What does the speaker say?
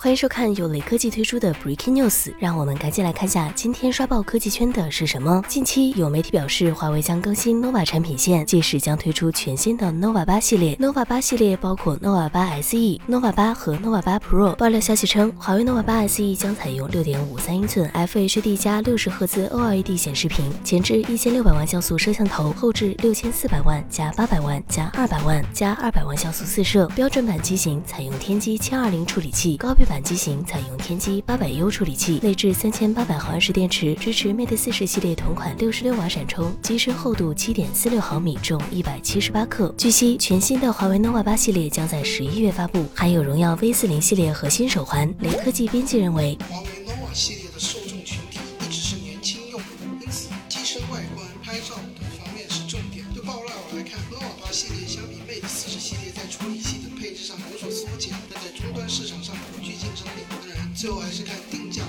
欢迎收看由雷科技推出的 Breaking News，让我们赶紧来看下今天刷爆科技圈的是什么。近期有媒体表示，华为将更新 nova 产品线，届时将推出全新的 nova 八系列。nova 八系列包括 nova 八 SE、nova 八和 nova 八 Pro。爆料消息称，华为 nova 八 SE 将采用六点五三英寸 FHD 加六十赫兹 OLED 显示屏，前置一千六百万像素摄像头，后置六千四百万加八百万加二百万加二百万像素四摄。标准版机型采用天玑七二零处理器，高配版机型采用天玑八百 U 处理器，内置三千八百毫安时电池，支持 Mate 四十系列同款六十六瓦闪充，机身厚度七点四六毫米，重一百七十八克。据悉，全新的华为 nova 八系列将在十一月发布，还有荣耀 V 四零系列核心手环。雷科技编辑认为，华为 nova 系列的受众群体一直是年轻用户，因此机身外观、拍照等方面是重点。就爆料来看，nova 八系列相比 Mate 四十系列在处理器等配置上有所缩减，但在终端市场。最后还是看定价。